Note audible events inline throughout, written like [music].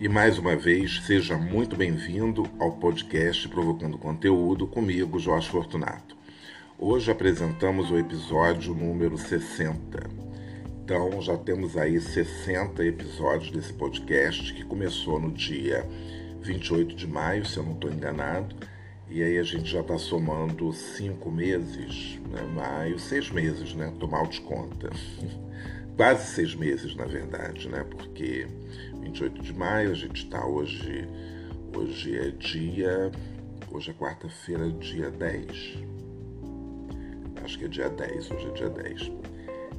E mais uma vez, seja muito bem-vindo ao podcast Provocando Conteúdo comigo, Jorge Fortunato. Hoje apresentamos o episódio número 60. Então, já temos aí 60 episódios desse podcast que começou no dia 28 de maio, se eu não estou enganado. E aí a gente já está somando cinco meses, né? maio, seis meses, né? Tô mal de conta. [laughs] Quase seis meses, na verdade, né? Porque 28 de maio, a gente está hoje. Hoje é dia. Hoje é quarta-feira, dia 10. Acho que é dia 10, hoje é dia 10.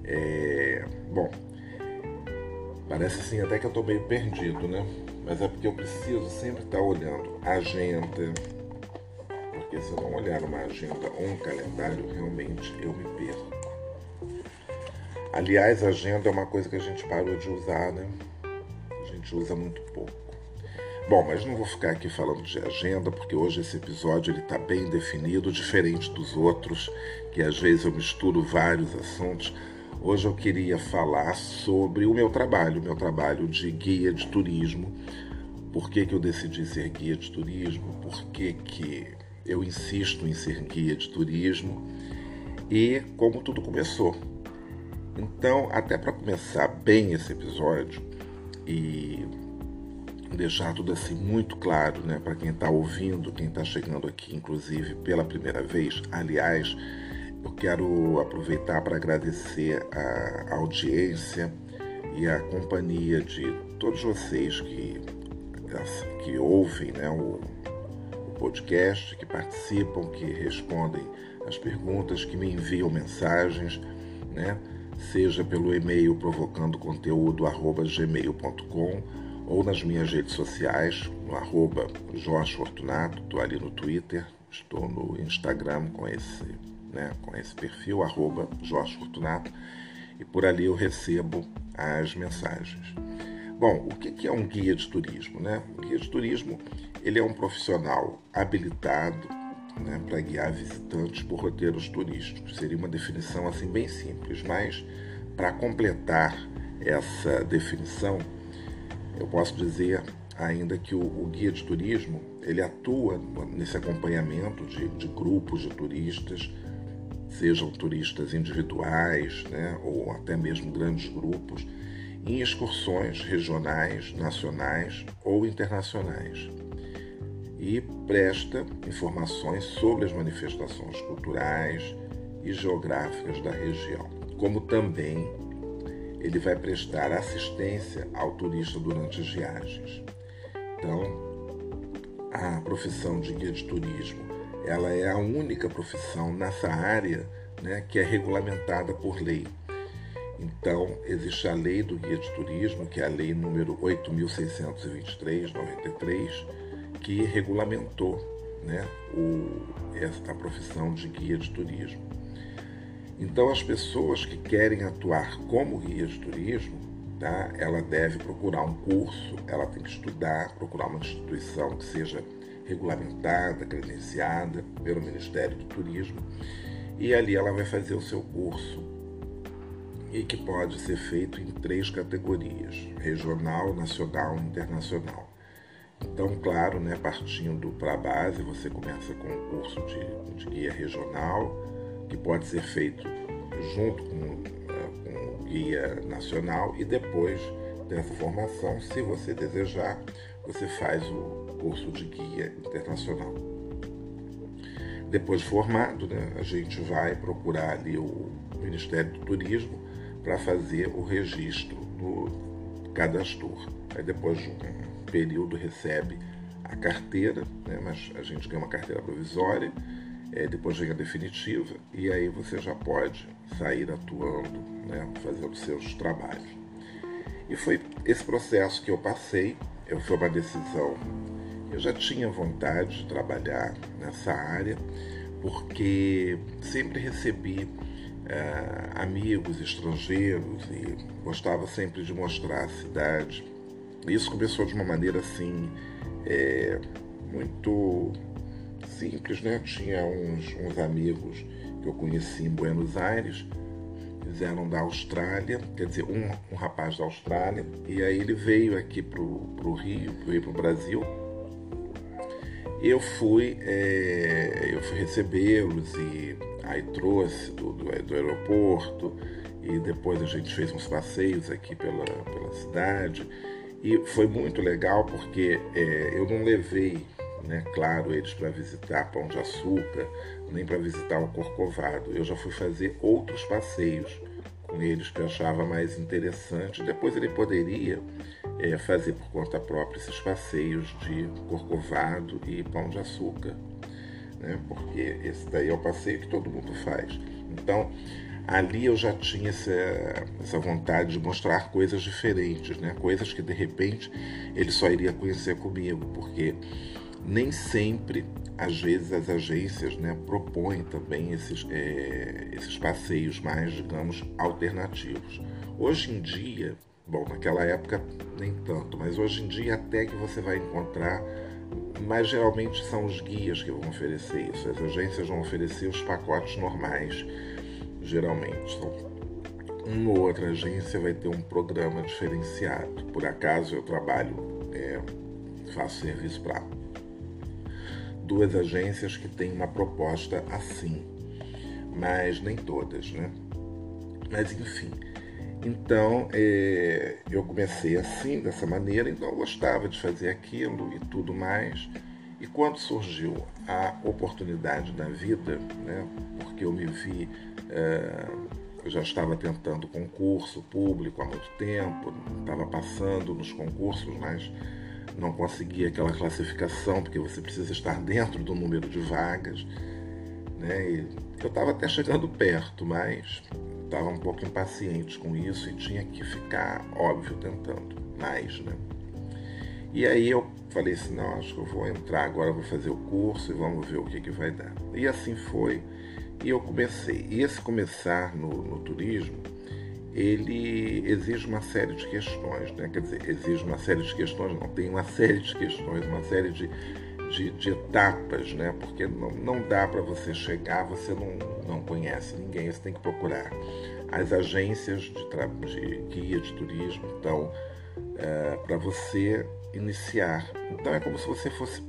É, bom, parece assim até que eu estou meio perdido, né? Mas é porque eu preciso sempre estar tá olhando a agenda, porque se eu não olhar uma agenda ou um calendário, realmente eu me perco. Aliás, agenda é uma coisa que a gente parou de usar, né? gente usa muito pouco. Bom, mas não vou ficar aqui falando de agenda, porque hoje esse episódio está bem definido, diferente dos outros, que às vezes eu misturo vários assuntos. Hoje eu queria falar sobre o meu trabalho, o meu trabalho de guia de turismo. Por que, que eu decidi ser guia de turismo? Por que, que eu insisto em ser guia de turismo? E como tudo começou. Então, até para começar bem esse episódio, e deixar tudo assim muito claro, né, para quem está ouvindo, quem está chegando aqui, inclusive pela primeira vez. Aliás, eu quero aproveitar para agradecer a audiência e a companhia de todos vocês que, que ouvem né, o, o podcast, que participam, que respondem as perguntas, que me enviam mensagens, né? Seja pelo e-mail provocandoconteúdo@gmail.com ou nas minhas redes sociais, no arroba Jorge Fortunato, estou ali no Twitter, estou no Instagram com esse, né, com esse perfil, arroba Jorge Fortunato, e por ali eu recebo as mensagens. Bom, o que é um guia de turismo? Né? O guia de turismo ele é um profissional habilitado né, para guiar visitantes por roteiros turísticos. Seria uma definição assim bem simples, mas para completar essa definição, eu posso dizer ainda que o, o, guia de turismo ele atua nesse acompanhamento de, de grupos de turistas, sejam turistas individuais, né, ou até mesmo grandes grupos, em excursões regionais, nacionais ou internacionais e presta informações sobre as manifestações culturais e geográficas da região, como também ele vai prestar assistência ao turista durante as viagens. Então, a profissão de guia de turismo, ela é a única profissão nessa área né, que é regulamentada por lei. Então, existe a lei do guia de turismo, que é a lei número 8623/93, que regulamentou né, o, a profissão de guia de turismo. Então, as pessoas que querem atuar como guia de turismo, tá, ela deve procurar um curso, ela tem que estudar, procurar uma instituição que seja regulamentada, credenciada pelo Ministério do Turismo, e ali ela vai fazer o seu curso e que pode ser feito em três categorias: regional, nacional e internacional. Então, claro, né, partindo para a base, você começa com um curso de, de, guia regional, que pode ser feito junto com, é, com o guia nacional, e depois dessa formação, se você desejar, você faz o curso de guia internacional. Depois de formado, né, a gente vai procurar ali o Ministério do Turismo para fazer o registro do cadastro. Aí depois de um período recebe a carteira, né, mas a gente ganha uma carteira provisória é, depois vem a definitiva, e aí você já pode sair atuando, né, fazendo seus trabalhos. E foi esse processo que eu passei, eu, foi uma decisão. Eu já tinha vontade de trabalhar nessa área, porque sempre recebi é, amigos estrangeiros e gostava sempre de mostrar a cidade. Isso começou de uma maneira assim, é, muito simples, né? Tinha uns, uns amigos que eu conheci em Buenos Aires, eles eram da Austrália, quer dizer, um, um rapaz da Austrália, e aí ele veio aqui para o Rio, veio para o Brasil. Eu fui, é, eu fui recebê-los e aí trouxe do, do, do, aeroporto e depois a gente fez uns passeios aqui pela, pela cidade e foi muito legal porque é, eu não levei né? Claro, eles para visitar Pão de Açúcar, nem para visitar o Corcovado. Eu já fui fazer outros passeios com eles que eu achava mais interessante. Depois ele poderia é, fazer por conta própria esses passeios de Corcovado e Pão de Açúcar, né? porque esse daí é o passeio que todo mundo faz. Então, ali eu já tinha essa, essa vontade de mostrar coisas diferentes, né? coisas que de repente ele só iria conhecer comigo, porque nem sempre, às vezes, as agências né, propõem também esses, é, esses passeios mais, digamos, alternativos. Hoje em dia, bom, naquela época nem tanto, mas hoje em dia até que você vai encontrar, mas geralmente são os guias que vão oferecer isso. As agências vão oferecer os pacotes normais, geralmente. Então, uma ou outra agência vai ter um programa diferenciado. Por acaso eu trabalho, é, faço serviço para duas agências que têm uma proposta assim, mas nem todas, né? Mas enfim, então é, eu comecei assim, dessa maneira, então eu gostava de fazer aquilo e tudo mais. E quando surgiu a oportunidade da vida, né, porque eu me vi, é, eu já estava tentando concurso público há muito tempo, estava passando nos concursos, mas não conseguia aquela classificação, porque você precisa estar dentro do número de vagas. Né? E eu estava até chegando perto, mas estava um pouco impaciente com isso e tinha que ficar, óbvio, tentando mais. Né? E aí eu falei assim, não, acho que eu vou entrar agora, vou fazer o curso e vamos ver o que, que vai dar. E assim foi. E eu comecei. E esse começar no, no turismo ele exige uma série de questões, né? quer dizer, exige uma série de questões, não, tem uma série de questões, uma série de, de, de etapas, né? porque não, não dá para você chegar, você não, não conhece ninguém, você tem que procurar. As agências de, de guia de turismo, então, é, para você iniciar. Então é como se você fosse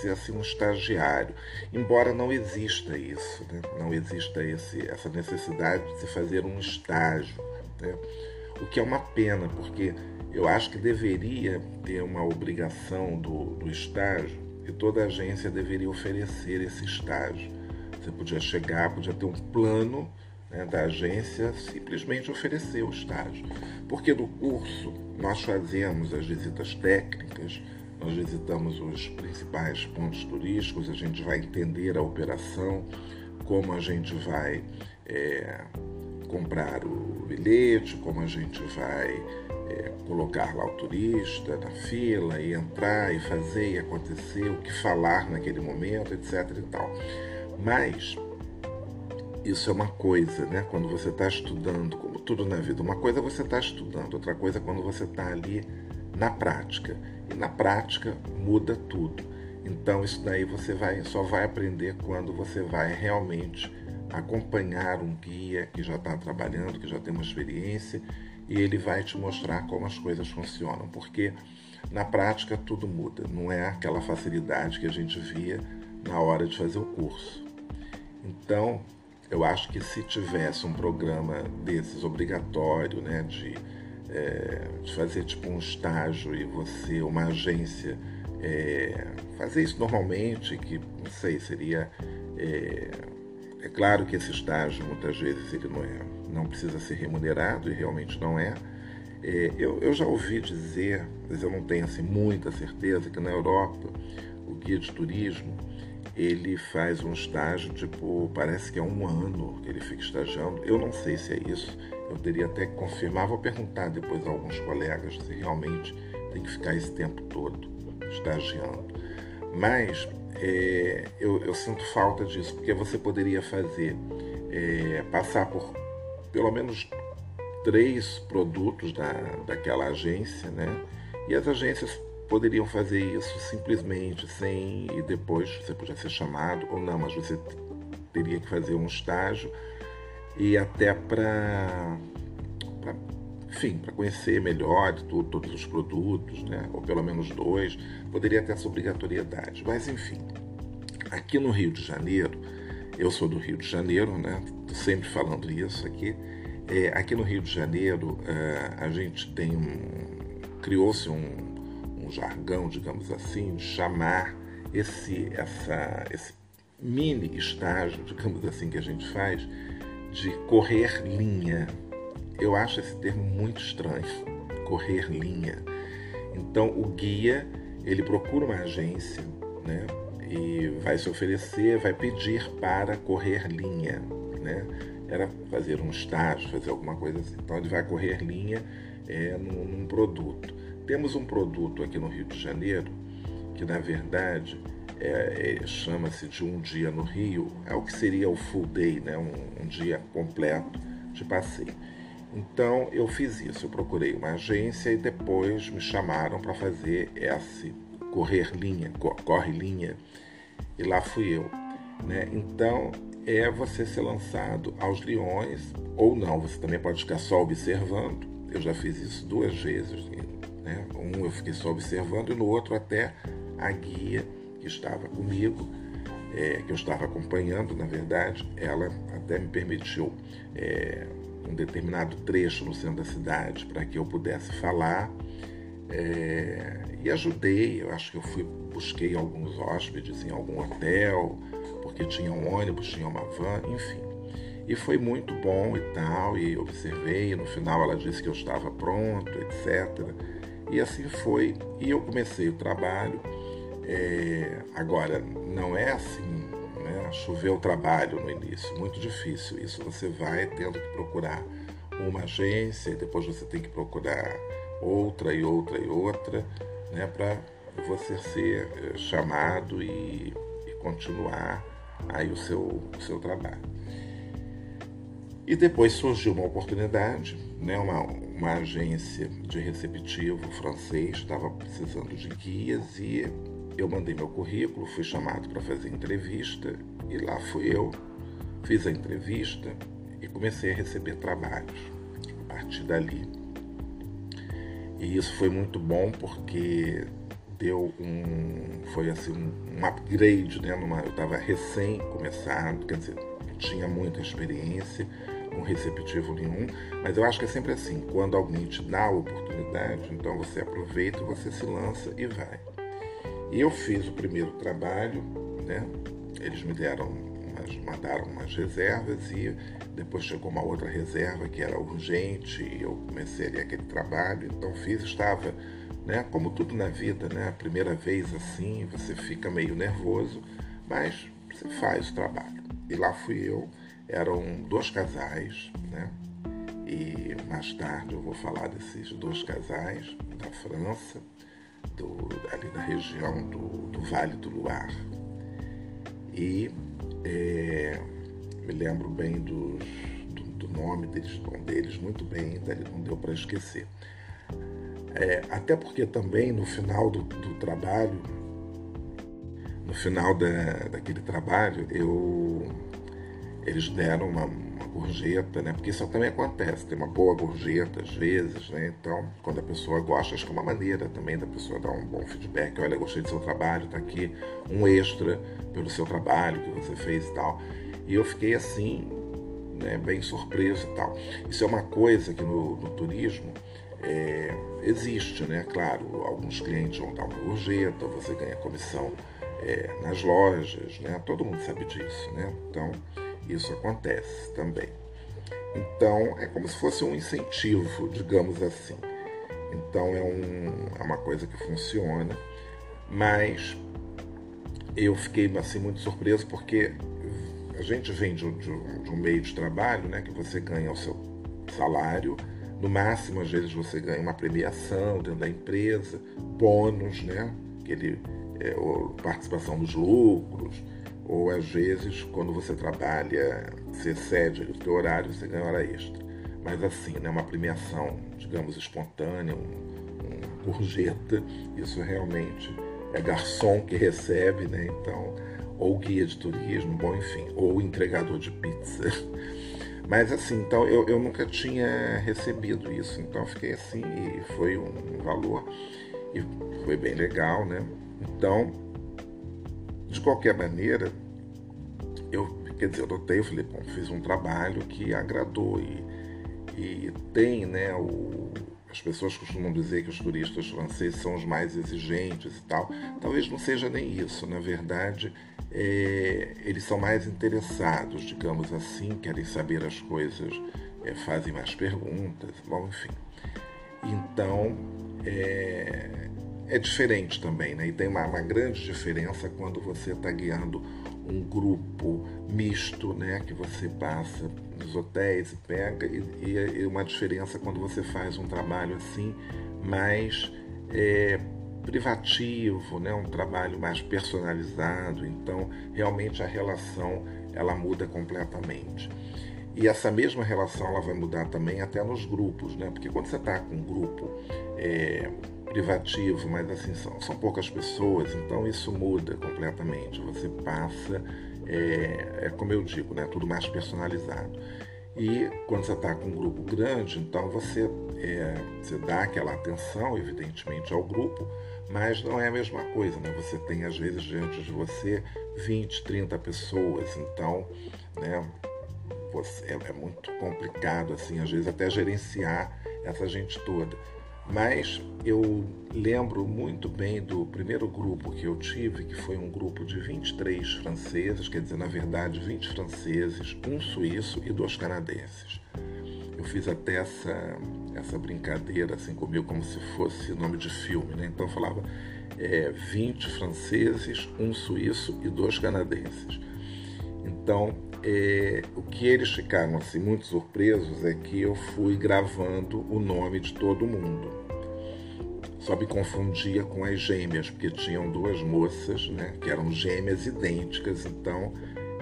ser assim um estagiário, embora não exista isso, né? não exista esse, essa necessidade de se fazer um estágio, né? o que é uma pena, porque eu acho que deveria ter uma obrigação do, do estágio e toda agência deveria oferecer esse estágio. Você podia chegar, podia ter um plano né, da agência simplesmente oferecer o estágio. Porque no curso nós fazemos as visitas técnicas, nós visitamos os principais pontos turísticos, a gente vai entender a operação, como a gente vai é, comprar o bilhete, como a gente vai é, colocar lá o turista na fila e entrar e fazer e acontecer, o que falar naquele momento, etc. e tal. Mas isso é uma coisa, né? Quando você está estudando, como tudo na vida, uma coisa é você está estudando, outra coisa é quando você está ali na prática. E na prática muda tudo. Então isso daí você vai, só vai aprender quando você vai realmente acompanhar um guia que já está trabalhando, que já tem uma experiência, e ele vai te mostrar como as coisas funcionam, porque na prática tudo muda, não é aquela facilidade que a gente via na hora de fazer o curso. Então, eu acho que se tivesse um programa desses obrigatório, né, de é, de fazer tipo um estágio e você, uma agência, é, fazer isso normalmente, que não sei, seria. É, é, claro que esse estágio muitas vezes ele não, é, não precisa ser remunerado e realmente não é. é eu, eu já ouvi dizer, mas eu não tenho assim, muita certeza, que na Europa o guia de turismo ele faz um estágio, tipo, parece que é um ano que ele fica estagiando. Eu não sei se é isso, eu teria até que confirmar. Vou perguntar depois a alguns colegas se realmente tem que ficar esse tempo todo estagiando. Mas é, eu, eu, sinto falta disso, porque você poderia fazer, é, passar por pelo menos três produtos da, daquela agência, né? E as agências poderiam fazer isso simplesmente sem e depois você podia ser chamado ou não, mas você teria que fazer um estágio e até para enfim, para conhecer melhor tudo, todos os produtos, né? ou pelo menos dois, poderia ter essa obrigatoriedade. Mas, enfim, aqui no Rio de Janeiro, eu sou do Rio de Janeiro, né? Tô sempre falando isso aqui. É, aqui no Rio de Janeiro, é, a gente tem um. criou-se um, um jargão, digamos assim, chamar esse, essa, esse mini estágio, digamos assim, que a gente faz, de correr linha. Eu acho esse termo muito estranho, correr linha. Então, o guia, ele procura uma agência, né? E vai se oferecer, vai pedir para correr linha, né? Era fazer um estágio, fazer alguma coisa assim. Então, ele vai correr linha é, num, num produto. Temos um produto aqui no Rio de Janeiro que, na verdade, é, é, chama-se de um dia no Rio, é o que seria o full day, né? um, um dia completo de passeio. Então eu fiz isso, eu procurei uma agência e depois me chamaram para fazer esse correr linha, corre linha, e lá fui eu. Né? Então é você ser lançado aos leões, ou não, você também pode ficar só observando. Eu já fiz isso duas vezes. Né? Um eu fiquei só observando e no outro até a guia que estava comigo, é, que eu estava acompanhando, na verdade, ela até me permitiu é, um determinado trecho no centro da cidade para que eu pudesse falar. É, e ajudei, eu acho que eu fui, busquei alguns hóspedes em algum hotel, porque tinha um ônibus, tinha uma van, enfim. E foi muito bom e tal, e observei, e no final ela disse que eu estava pronto, etc. E assim foi, e eu comecei o trabalho. É, agora, não é assim né? Chover o trabalho no início, muito difícil. Isso você vai tendo que procurar uma agência e depois você tem que procurar outra e outra e outra, né? Para você ser eh, chamado e, e, continuar aí o seu, o seu trabalho. E depois surgiu uma oportunidade, né? uma, uma agência de receptivo francês estava precisando de guias e eu mandei meu currículo, fui chamado para fazer entrevista e lá fui eu, fiz a entrevista e comecei a receber trabalhos a partir dali. E isso foi muito bom porque deu um foi assim um upgrade, né? Numa, eu estava recém começado, quer dizer, tinha muita experiência, um receptivo nenhum, mas eu acho que é sempre assim, quando alguém te dá a oportunidade, então você aproveita, você se lança e vai. E eu fiz o primeiro trabalho, né? Eles me deram umas, mandaram umas reservas e depois chegou uma outra reserva que era urgente e eu comecei ali aquele trabalho, então fiz, estava, né? Como tudo na vida, né? A primeira vez assim, você fica meio nervoso, mas você faz o trabalho. E lá fui eu, eram dois casais, né? E mais tarde eu vou falar desses dois casais da França do, ali da região do, do Vale do Luar. E é, me lembro bem dos, do, do, nome deles, nome deles muito bem, não deu para esquecer. É, até porque também no final do, do trabalho, no final da, daquele trabalho, eu, eles deram uma, gorjeta, né? Porque isso também acontece, tem uma boa gorjeta às vezes, né? Então, quando a pessoa gosta, acho que é uma maneira também da pessoa dar um bom feedback. Olha, gostei do seu trabalho, tá aqui um extra pelo seu trabalho que você fez e tal. E eu fiquei assim, né, bem surpreso e tal. Isso é uma coisa que no, no turismo é, existe, né? Claro, alguns clientes vão dar uma gorjeta, você ganha comissão é, nas lojas, né? Todo mundo sabe disso, né? Então, isso acontece também. Então, é como se fosse um incentivo, digamos assim. Então, é, um, é uma coisa que funciona, mas eu fiquei assim muito surpreso porque a gente vem de, de, de um meio de trabalho, né, que você ganha o seu salário, no máximo às vezes você ganha uma premiação dentro da empresa, bônus, né, aquele é, participação dos lucros, ou às vezes quando você trabalha, você excede o teu horário, você ganha hora extra. Mas assim, né, uma premiação, digamos, espontânea, um, um gorjeta, isso realmente é garçom que recebe, né? Então, ou guia de turismo, bom, enfim, ou entregador de pizza. [laughs] Mas assim, então eu, eu nunca tinha recebido isso, então fiquei assim e foi um valor e foi bem legal, né? Então, de qualquer maneira, eu, quer dizer, eu notei, eu falei, bom, fiz um trabalho que agradou e, e tem, né, o, as pessoas costumam dizer que os turistas franceses são os mais exigentes e tal. Talvez não seja nem isso. Na verdade, é, eles são mais interessados, digamos assim, querem saber as coisas, é, fazem mais perguntas, bom, enfim. Então, é, é diferente também, né? E tem uma, uma grande diferença quando você está guiando um grupo misto, né? Que você passa nos hotéis e pega, e, e uma diferença quando você faz um trabalho assim, mais é, privativo, né? Um trabalho mais personalizado. Então, realmente a relação ela muda completamente. E essa mesma relação ela vai mudar também até nos grupos, né? Porque quando você está com um grupo é, privativo, mas assim são, são poucas pessoas, então isso muda completamente. Você passa, é, é como eu digo, né, tudo mais personalizado. E quando você está com um grupo grande, então você, é, você dá aquela atenção, evidentemente, ao grupo, mas não é a mesma coisa, né? Você tem às vezes diante de você 20, 30 pessoas, então, né, você, é, é muito complicado, assim, às vezes até gerenciar essa gente toda. Mas eu lembro muito bem do primeiro grupo que eu tive, que foi um grupo de 23 franceses, quer dizer, na verdade, 20 franceses, um suíço e dois canadenses. Eu fiz até essa, essa brincadeira assim comigo, como se fosse nome de filme, né? Então eu falava é, 20 franceses, um suíço e dois canadenses. Então, é, o que eles ficaram assim muito surpresos é que eu fui gravando o nome de todo mundo. Só me confundia com as gêmeas, porque tinham duas moças, né, que eram gêmeas idênticas, então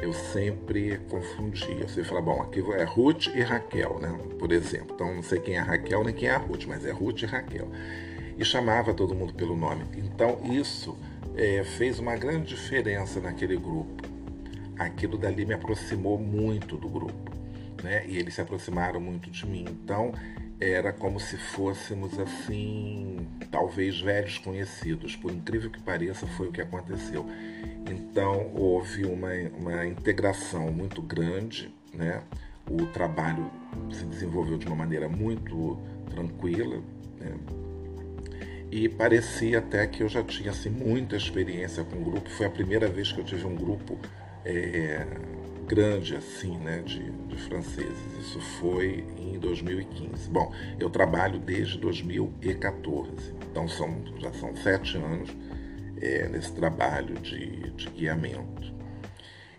eu sempre confundia. Você fala, bom, aqui é Ruth e Raquel, né, por exemplo. Então não sei quem é Raquel nem quem é a Ruth, mas é Ruth e Raquel. E chamava todo mundo pelo nome. Então isso é, fez uma grande diferença naquele grupo aquilo dali me aproximou muito do grupo, né? E eles se aproximaram muito de mim. Então, era como se fôssemos assim, talvez velhos conhecidos. Por incrível que pareça, foi o que aconteceu. Então, houve uma, uma integração muito grande, né? O trabalho se desenvolveu de uma maneira muito tranquila, né? e parecia até que eu já tinha assim, muita experiência com o grupo. Foi a primeira vez que eu tive um grupo é, grande assim, né, de, de, franceses. Isso foi em 2015. Bom, eu trabalho desde 2014, então são, já são sete anos é, nesse trabalho de, de guiamento.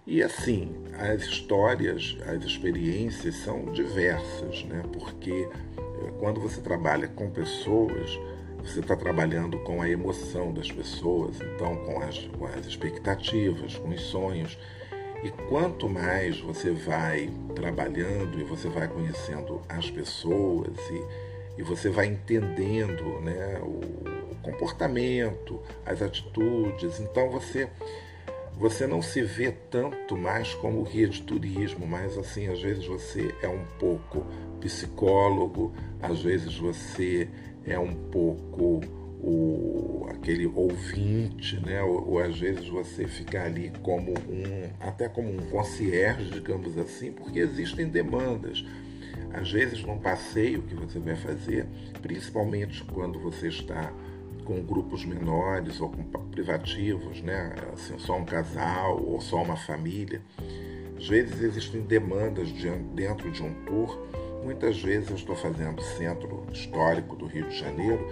E assim, as histórias, as experiências são diversas, né? porque é, quando você trabalha com pessoas, você está trabalhando com a emoção das pessoas, então com as, com as expectativas, com os sonhos. E quanto mais você vai trabalhando e você vai conhecendo as pessoas e, e você vai entendendo né, o, o comportamento, as atitudes, então você você não se vê tanto mais como guia de turismo, mas assim, às vezes você é um pouco psicólogo, às vezes você é um pouco o, aquele ouvinte, né? Ou, ou, às vezes você fica ali como um, até como um concierge, digamos assim, porque existem demandas. Às vezes num passeio que você vai fazer, principalmente quando você está com grupos menores ou com privativos, né? Assim, só um casal ou só uma família. Às vezes existem demandas dentro de um tour. Muitas vezes eu estou fazendo centro histórico do Rio de Janeiro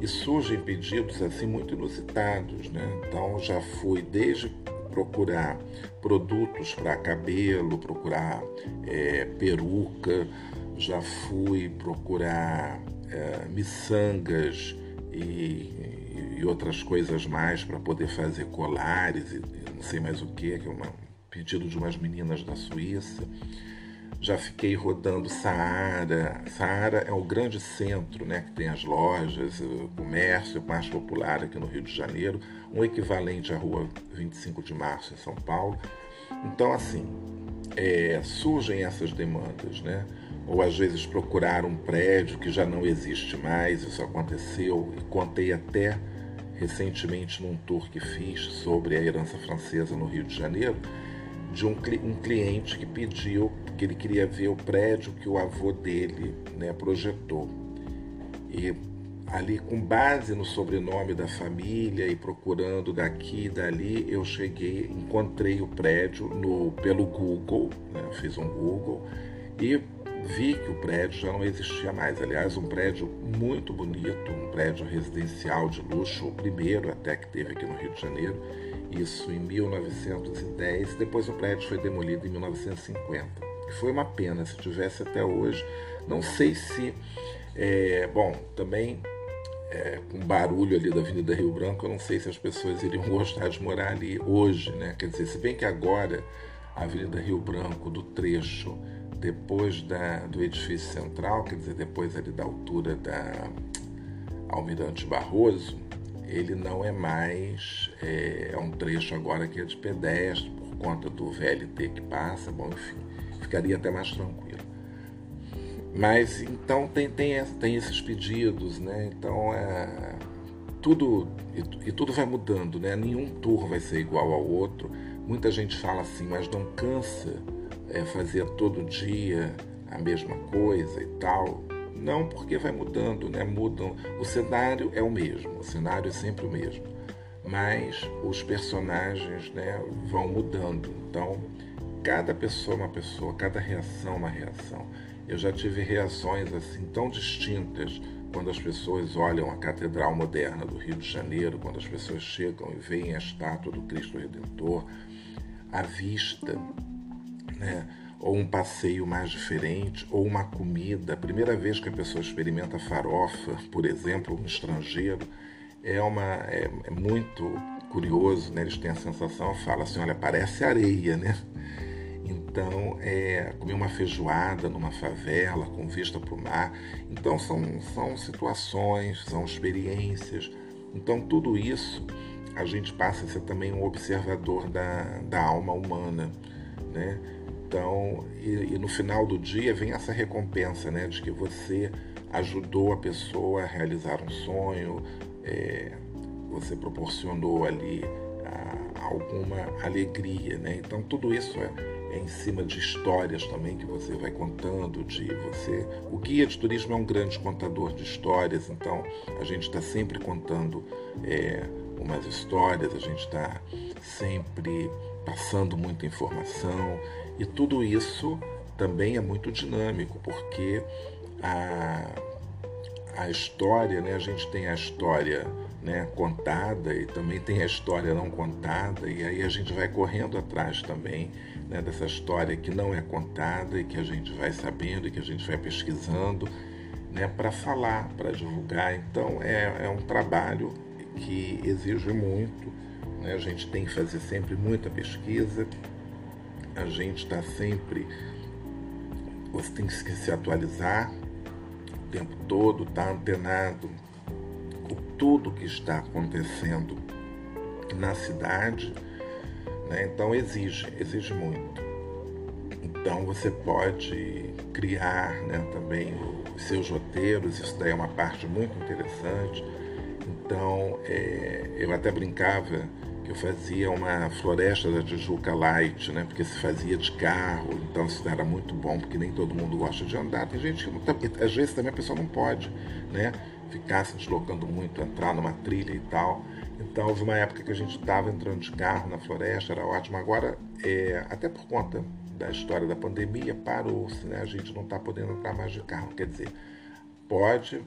e surgem pedidos assim muito inusitados, né? Então já fui desde procurar produtos para cabelo, procurar é, peruca, já fui procurar é, miçangas e, e, outras coisas mais para poder fazer colares e não sei mais o que, que é um pedido de umas meninas da Suíça já fiquei rodando Saara. Saara é o grande centro, né, que tem as lojas, o comércio mais popular aqui no Rio de Janeiro, um equivalente à Rua 25 de Março em São Paulo. Então, assim, é, surgem essas demandas, né? Ou às vezes procurar um prédio que já não existe mais, isso aconteceu e contei até recentemente num tour que fiz sobre a herança francesa no Rio de Janeiro, de um, um cliente que pediu que ele queria ver o prédio que o avô dele né, projetou. E ali, com base no sobrenome da família e procurando daqui e dali, eu cheguei, encontrei o prédio no, pelo Google, né, fiz um Google e vi que o prédio já não existia mais. Aliás, um prédio muito bonito, um prédio residencial de luxo, o primeiro até que teve aqui no Rio de Janeiro, isso em 1910. Depois o prédio foi demolido em 1950 foi uma pena se tivesse até hoje. Não sei se. É, bom, também é, com barulho ali da Avenida Rio Branco, eu não sei se as pessoas iriam [laughs] gostar de morar ali hoje, né? Quer dizer, se bem que agora a Avenida Rio Branco, do trecho depois da, do edifício central, quer dizer, depois ali da altura da Almirante Barroso, ele não é mais, é, é um trecho agora que é de pedestre, por conta do VLT que passa, bom, enfim ficaria até mais tranquilo. Mas então tem, tem, tem esses pedidos, né? Então é, tudo e, e, tudo vai mudando, né? Nenhum tour vai ser igual ao outro. Muita gente fala assim, mas não cansa é, fazer todo dia a mesma coisa e tal. Não, porque vai mudando, né? Mudam. O cenário é o mesmo, o cenário é sempre o mesmo, mas os personagens, né, vão mudando. Então cada pessoa é uma pessoa, cada reação é uma reação. Eu já tive reações assim tão distintas quando as pessoas olham a Catedral Moderna do Rio de Janeiro, quando as pessoas chegam e veem a estátua do Cristo Redentor, a vista, né? ou um passeio mais diferente, ou uma comida. A primeira vez que a pessoa experimenta farofa, por exemplo, um estrangeiro, é, uma, é, é muito curioso, né? eles têm a sensação, fala assim, olha, parece areia, né? Então, é, comer uma feijoada numa favela com vista para o mar. Então, são, são situações, são experiências. Então, tudo isso a gente passa a ser também um observador da, da alma humana, né? Então, e, e, no final do dia vem essa recompensa, né, de que você ajudou a pessoa a realizar um sonho, é, você proporcionou ali a, alguma alegria, né? Então, tudo isso é em cima de histórias também que você vai contando, de você. O guia de turismo é um grande contador de histórias, então a gente está sempre contando é, umas histórias, a gente está sempre passando muita informação e tudo isso também é muito dinâmico, porque a, a história, né, a gente tem a história né, contada e também tem a história não contada, e aí a gente vai correndo atrás também né, dessa história que não é contada e que a gente vai sabendo e que a gente vai pesquisando né, para falar, para divulgar. Então é, é, um trabalho que exige muito, né? a gente tem que fazer sempre muita pesquisa, a gente está sempre. Você tem que se atualizar o tempo todo, estar tá antenado com tudo que está acontecendo na cidade né? Então exige, exige muito. Então você pode criar né, também os seus roteiros, isso daí é uma parte muito interessante. Então é, eu até brincava que eu fazia uma floresta da Tijuca Light, né? Porque se fazia de carro, então isso era muito bom, porque nem todo mundo gosta de andar. Tem gente que tá, às vezes também a pessoa não pode, né? Ficar se deslocando muito, entrar numa trilha e tal. Então houve uma época que a gente estava entrando de carro na floresta, era ótimo. Agora, é, até por conta da história da pandemia, parou-se, né? A gente não está podendo entrar mais de carro. Quer dizer, pode,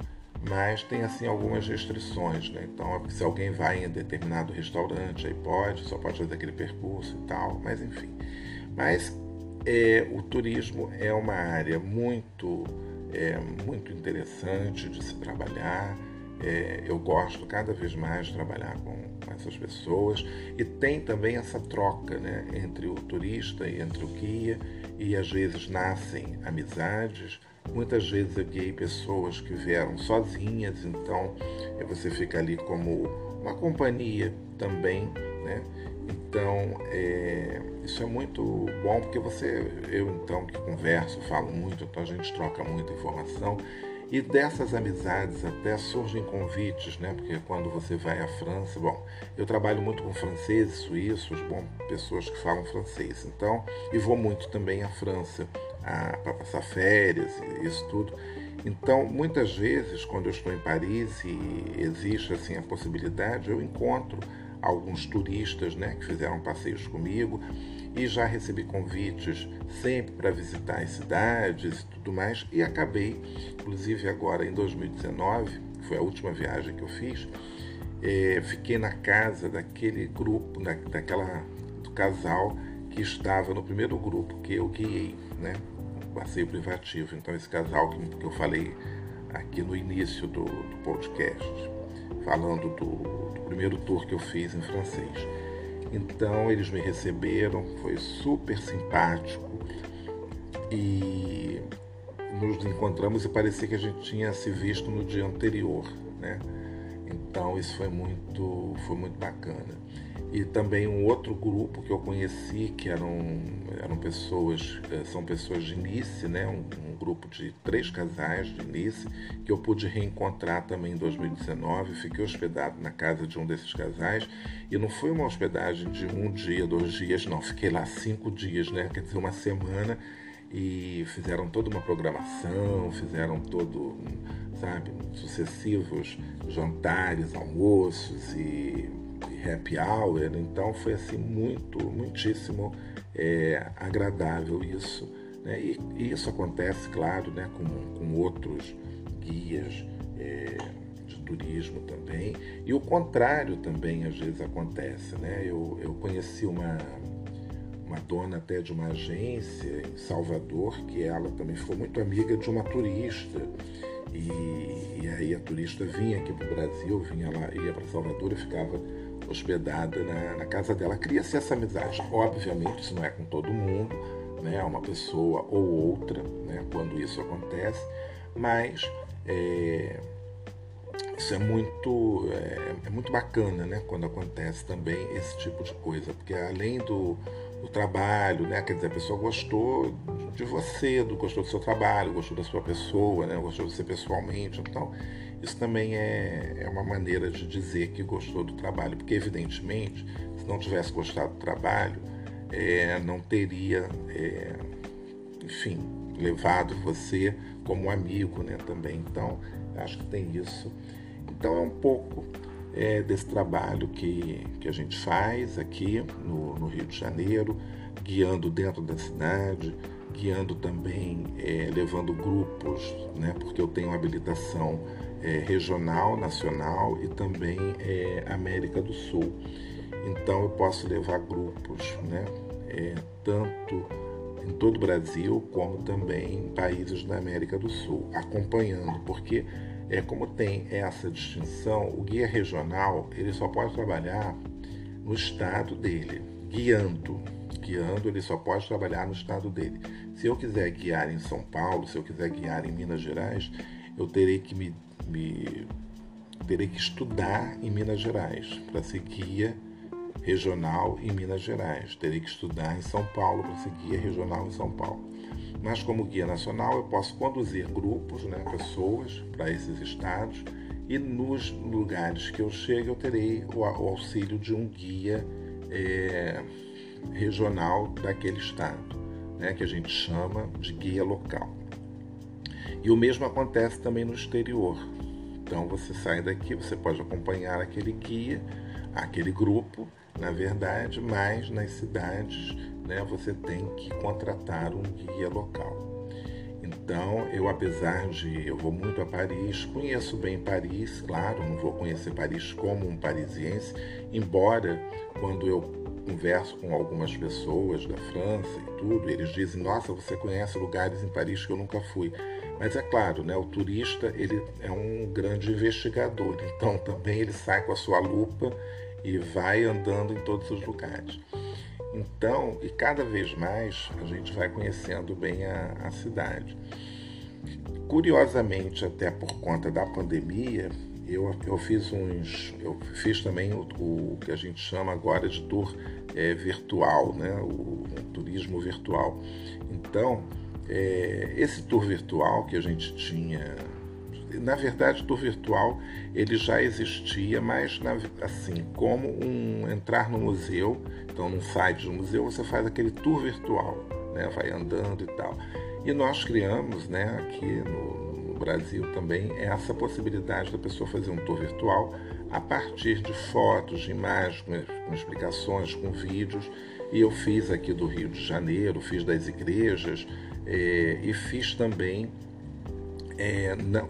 mas tem assim algumas restrições, né? Então, se alguém vai em determinado restaurante, aí pode, só pode fazer aquele percurso e tal, mas enfim. Mas é, o turismo é uma área muito, é, muito interessante de se trabalhar. É, eu gosto cada vez mais de trabalhar com, com, essas pessoas e tem também essa troca né, entre o turista e entre o guia e às vezes nascem amizades Muitas vezes eu guiei pessoas que vieram sozinhas, então é, você fica ali como uma companhia também, né? Então é, isso é muito bom porque você, eu então que converso, falo muito, então a gente troca muita informação e dessas amizades até surgem convites, né? Porque quando você vai à França, bom, eu trabalho muito com franceses, suíços, bom, pessoas que falam francês, então, e vou muito também à França para passar férias e isso tudo. Então, muitas vezes, quando eu estou em Paris e existe assim a possibilidade, eu encontro alguns turistas, né, que fizeram passeios comigo e já recebi convites sempre para visitar as cidades e tudo mais e acabei, inclusive agora em 2019, que foi a última viagem que eu fiz, é, fiquei na casa daquele grupo, da, daquela do casal que estava no primeiro grupo que eu guiei, né? passeio privativo. Então, esse casal que, que eu falei aqui no início do, do podcast, falando do, do, primeiro tour que eu fiz em francês. Então, eles me receberam, foi super simpático e nos encontramos e parecia que a gente tinha se visto no dia anterior, né? Então, isso foi muito, foi muito bacana e também um outro grupo que eu conheci que eram, eram pessoas eh, são pessoas de Nice né? Um, um, grupo de três casais de Nice que eu pude reencontrar também em 2019 fiquei hospedado na casa de um desses casais. E não foi uma hospedagem de um dia dois dias não. Fiquei lá cinco dias né? Quer dizer uma semana. E fizeram toda uma programação fizeram todo sabe sucessivos jantares almoços e happy hour, então foi assim muito, muitíssimo é, agradável isso. Né? E, e, isso acontece, claro, né, com, com outros guias é, de turismo também. E o contrário também às vezes acontece. Né? Eu, eu conheci uma, uma dona até de uma agência em Salvador, que ela também ficou muito amiga de uma turista. E, e aí a turista vinha aqui para o Brasil, vinha lá, ia para Salvador e ficava hospedada na, na casa dela. Cria-se essa amizade. Obviamente, isso não é com todo mundo, né? Uma pessoa ou outra, né? Quando isso acontece, mas é, isso é muito, é, é, muito bacana, né? Quando acontece também esse tipo de coisa, porque além do, do trabalho, né? Quer dizer, a pessoa gostou de você, do, gostou do seu trabalho, gostou da sua pessoa, né? Gostou de você pessoalmente, então isso também é, é uma maneira de dizer que gostou do trabalho, porque evidentemente, se não tivesse gostado do trabalho, é, não teria, é, enfim, levado você como amigo, né? Também. Então, acho que tem isso. Então é um pouco é, desse trabalho que, que a gente faz aqui no, no Rio de Janeiro, guiando dentro da cidade, guiando também, é, levando grupos, né? Porque eu tenho habilitação é, regional, nacional e também é, América do Sul. Então eu posso levar grupos, né, é, tanto em todo o Brasil como também em países da América do Sul, acompanhando, porque é como tem essa distinção, o guia regional ele só pode trabalhar no estado dele, guiando, guiando ele só pode trabalhar no estado dele. Se eu quiser guiar em São Paulo, se eu quiser guiar em Minas Gerais, eu terei que me me terei que estudar em Minas Gerais para ser guia regional em Minas Gerais. Terei que estudar em São Paulo para ser guia regional em São Paulo. Mas como guia nacional eu posso conduzir grupos, né, pessoas para esses estados e nos lugares que eu chego eu terei o, auxílio de um guia é, regional daquele estado, né, que a gente chama de guia local. E o mesmo acontece também no exterior. Então você sai daqui, você pode acompanhar aquele guia, aquele grupo, na verdade, mas nas cidades né, você tem que contratar um guia local. Então, eu, apesar de eu vou muito a Paris, conheço bem Paris, claro, não vou conhecer Paris como um parisiense, embora quando eu converso com algumas pessoas da França e tudo, eles dizem: "Nossa, você conhece lugares em Paris que eu nunca fui". Mas é claro, né, o turista ele é um grande investigador, então [laughs] também ele sai com a sua lupa e vai andando em todos os lugares. Então, e cada vez mais a gente vai conhecendo bem a, a cidade. Curiosamente, até por conta da pandemia, eu, eu fiz uns. Eu fiz também o, o que a gente chama agora de tour é, virtual, né? o, o turismo virtual. Então, é, esse tour virtual que a gente tinha na verdade, o tour virtual ele já existia, mas na, assim como um entrar no museu, então num site do museu você faz aquele tour virtual, né, vai andando e tal. E nós criamos, né, aqui no, no Brasil também essa possibilidade da pessoa fazer um tour virtual a partir de fotos, de imagens, com explicações, com vídeos. E eu fiz aqui do Rio de Janeiro, fiz das igrejas é, e fiz também é, não,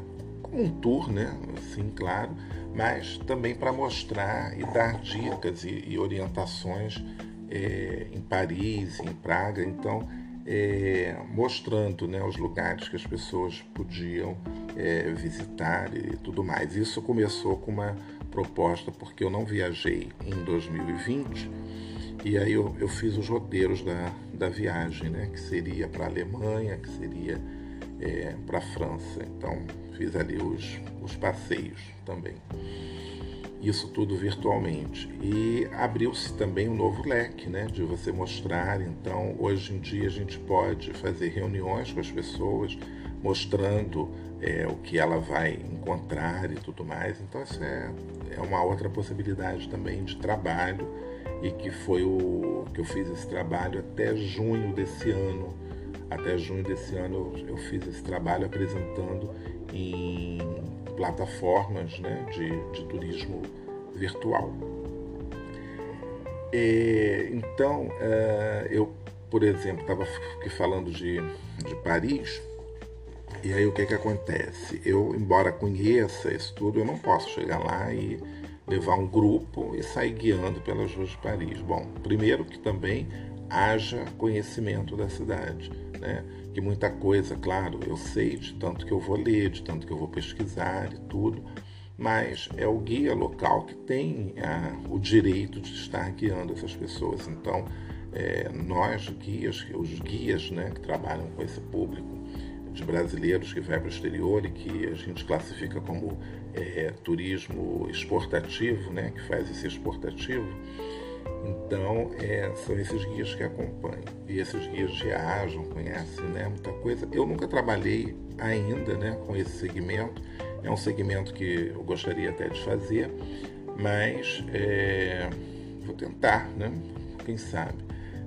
um tour, né? Assim, claro, mas também para mostrar e dar dicas e, e orientações é, em Paris, em Praga, então é, mostrando né, os lugares que as pessoas podiam é, visitar e tudo mais. Isso começou com uma proposta porque eu não viajei em 2020 e aí eu, eu fiz os roteiros da, da viagem, né, que seria para a Alemanha, que seria é, para a França. Então fiz ali os, os passeios também. Isso tudo virtualmente. E abriu-se também um novo leque, né? De você mostrar. Então, hoje em dia, a gente pode fazer reuniões com as pessoas, mostrando é, o que ela vai encontrar e tudo mais. Então, isso é, é uma outra possibilidade também de trabalho. E que foi o que eu fiz esse trabalho até junho desse ano até junho desse ano eu, fiz esse trabalho apresentando em plataformas né, de, de turismo virtual. E, então, é, eu, por exemplo, estava falando de, de Paris, e aí o que, que acontece? Eu, embora conheça isso tudo, eu não posso chegar lá e levar um grupo e sair guiando pelas ruas de Paris. Bom, primeiro que também haja conhecimento da cidade né? Que muita coisa, claro, eu sei de tanto que eu vou ler, de tanto que eu vou pesquisar e tudo, mas é o guia local que tem o direito de estar guiando essas pessoas. Então, é, nós guias, os guias, né, que trabalham com esse público de brasileiros que vai para o exterior e que a gente classifica como é, turismo exportativo, né, que faz esse exportativo então, é, são esses guias que acompanham. E esses guias viajam, conhecem né, muita coisa. Eu nunca trabalhei ainda né, com esse segmento. É um segmento que eu gostaria até de fazer, mas é, vou tentar, né? Quem sabe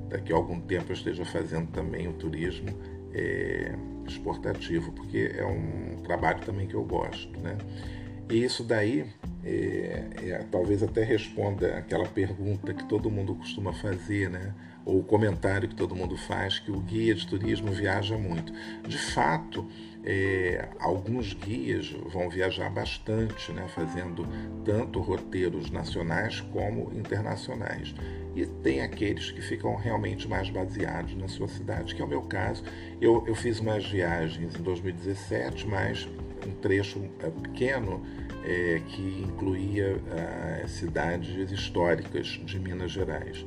daqui a algum tempo eu esteja fazendo também o turismo é, exportativo, porque é um trabalho também que eu gosto, né? E isso daí é, é, talvez até responda aquela pergunta que todo mundo costuma fazer, né? ou o comentário que todo mundo faz, que o guia de turismo viaja muito. De fato, é, alguns guias vão viajar bastante, né? fazendo tanto roteiros nacionais como internacionais. E tem aqueles que ficam realmente mais baseados na sua cidade, que é o meu caso. Eu, eu fiz umas viagens em 2017, mas um trecho é, pequeno é, que incluía ah, cidades históricas de Minas Gerais.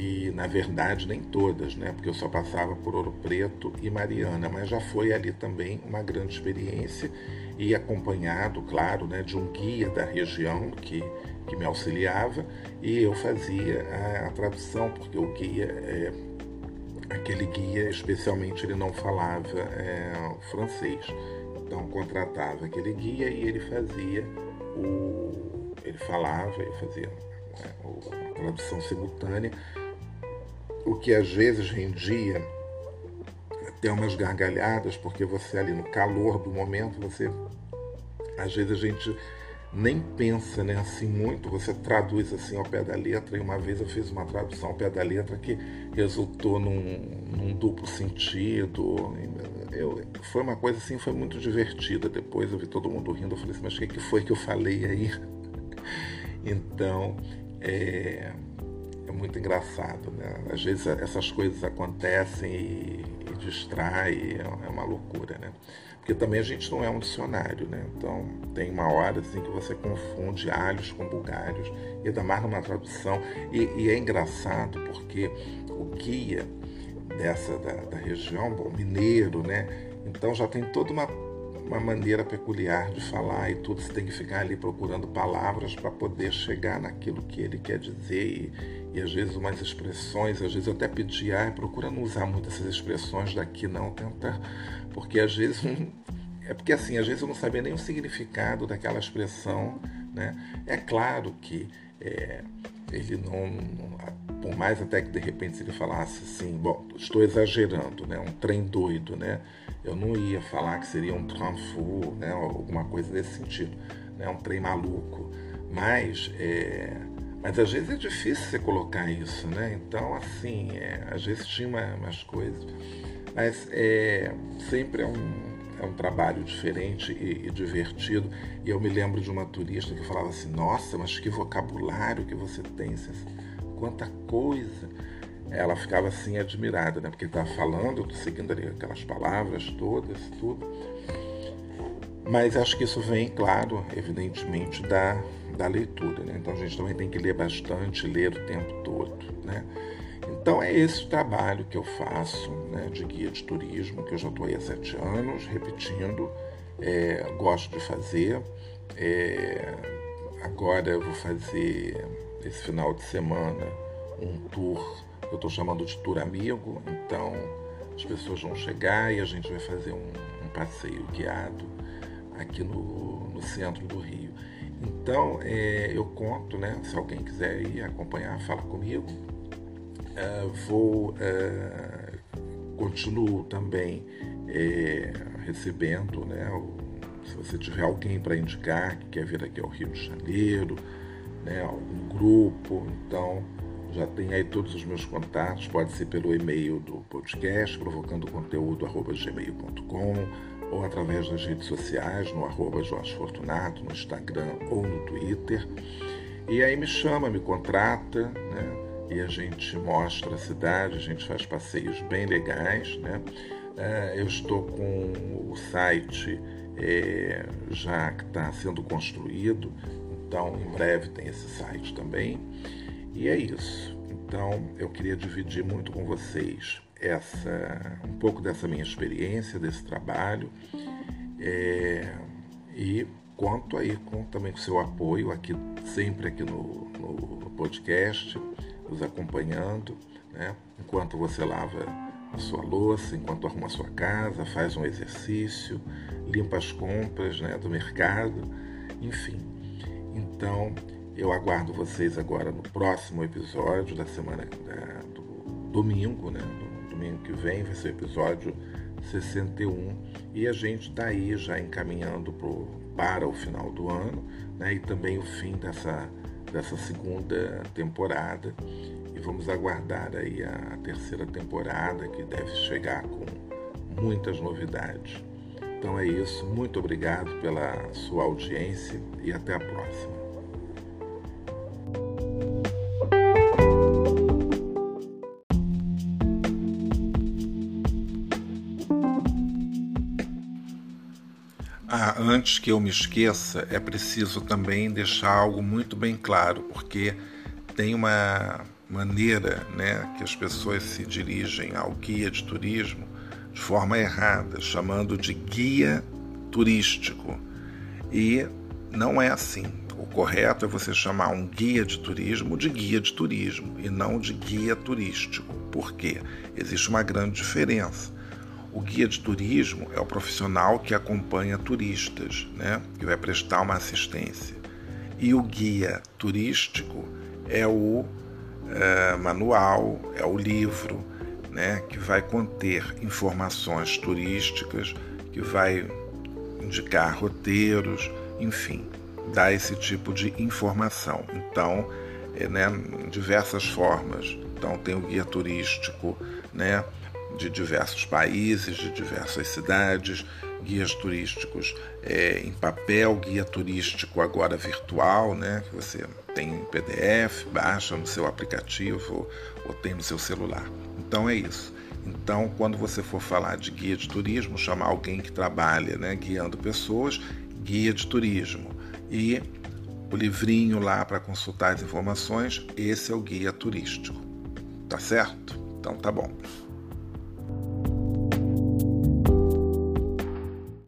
E, na verdade, nem todas, né? porque eu só passava por Ouro Preto e Mariana, mas já foi ali também uma grande experiência e acompanhado, claro, né, de um guia da região que, que me auxiliava e eu fazia a, a tradução, porque o guia, é, aquele guia, especialmente, ele não falava é, francês. Então contratava aquele guia e ele fazia o. ele falava, ele fazia né, a tradução simultânea, o que às vezes rendia até umas gargalhadas, porque você ali no calor do momento, você. Às vezes a gente nem pensa né, assim muito, você traduz assim ao pé da letra, e uma vez eu fiz uma tradução ao pé da letra que resultou num, num duplo sentido. Eu, foi uma coisa assim, foi muito divertida. Depois eu vi todo mundo rindo, eu falei assim, mas o que, que foi que eu falei aí? [laughs] então, é, é muito engraçado, né? Às vezes essas coisas acontecem e, e distrai, é, é uma loucura, né? Porque também a gente não é um dicionário, né? Então tem uma hora assim que você confunde alhos com bugalhos, e ainda mais numa tradução. E, e é engraçado porque o guia dessa da, da região, bom, mineiro, né? Então já tem toda uma uma maneira peculiar de falar e tudo, você tem que ficar ali procurando palavras para poder chegar naquilo que ele quer dizer e, e, às vezes umas expressões, às vezes eu até pedi, ah, procura não usar muito essas expressões daqui não, tenta, porque às vezes é porque assim, às vezes eu não sabia nem o significado daquela expressão, né? É claro que é, ele não, por mais até que de repente ele falasse assim, bom, estou exagerando, né? Um trem doido, né? Eu não ia falar que seria um tranfu, né? Alguma coisa desse sentido, né? Um trem maluco, mas é, mas às vezes é difícil você colocar isso, né? Então assim, é, às vezes tinha uma, umas coisas, mas é, sempre é um é um trabalho diferente e, e, divertido. E eu me lembro de uma turista que falava assim: Nossa, mas que vocabulário que você tem, quanta coisa. Ela ficava assim admirada, né? Porque estava falando, seguindo ali aquelas palavras todas, tudo. Mas acho que isso vem, claro, evidentemente, da, da leitura, né? Então a gente também tem que ler bastante, ler o tempo todo, né? Então é esse o trabalho que eu faço né, de guia de turismo, que eu já estou aí há sete anos, repetindo, é, gosto de fazer. É, agora eu vou fazer esse final de semana um tour, eu estou chamando de tour amigo, então as pessoas vão chegar e a gente vai fazer um, um passeio guiado aqui no, no centro do Rio. Então é, eu conto, né? Se alguém quiser ir acompanhar, fala comigo uh, vou uh, continuo também uh, recebendo, né, o, se você tiver alguém para indicar que quer vir aqui ao Rio de Janeiro, né, algum grupo, então já tem aí todos os meus contatos, pode ser pelo e-mail do podcast, provocando conteúdo gmail.com ou através das redes sociais, no arroba Jorge Fortunato, no Instagram ou no Twitter. E aí me chama, me contrata, né? e a gente mostra a cidade, a gente faz passeios bem legais. Né? É, eu estou com o site é, já que está sendo construído, então em breve tem esse site também. E é isso. Então eu queria dividir muito com vocês essa um pouco dessa minha experiência, desse trabalho. É, e conto aí com também com seu apoio aqui sempre aqui no, no podcast nos acompanhando, né? enquanto você lava a sua louça, enquanto arruma a sua casa, faz um exercício, limpa as compras né, do mercado, enfim. Então, eu aguardo vocês agora no próximo episódio da semana da, do domingo, né? Do domingo que vem vai ser o episódio 61 e a gente está aí já encaminhando pro, para o final do ano né? e também o fim dessa dessa segunda temporada e vamos aguardar aí a terceira temporada que deve chegar com muitas novidades. Então é isso, muito obrigado pela sua audiência e até a próxima. Antes que eu me esqueça, é preciso também deixar algo muito bem claro, porque tem uma maneira né, que as pessoas se dirigem ao guia de turismo de forma errada, chamando de guia turístico. E não é assim. O correto é você chamar um guia de turismo de guia de turismo e não de guia turístico. Por quê? Existe uma grande diferença. O guia de turismo é o profissional que acompanha turistas, né? que vai prestar uma assistência. E o guia turístico é o é, manual, é o livro, né? que vai conter informações turísticas, que vai indicar roteiros, enfim, dar esse tipo de informação. Então, é, né, diversas formas. Então, tem o guia turístico, né, de diversos países, de diversas cidades, guias turísticos é, em papel, guia turístico agora virtual, né, que você tem em PDF, baixa no seu aplicativo ou tem no seu celular. Então é isso. Então, quando você for falar de guia de turismo, chamar alguém que trabalha né, guiando pessoas, guia de turismo. E o livrinho lá para consultar as informações, esse é o guia turístico. Tá certo? Então tá bom.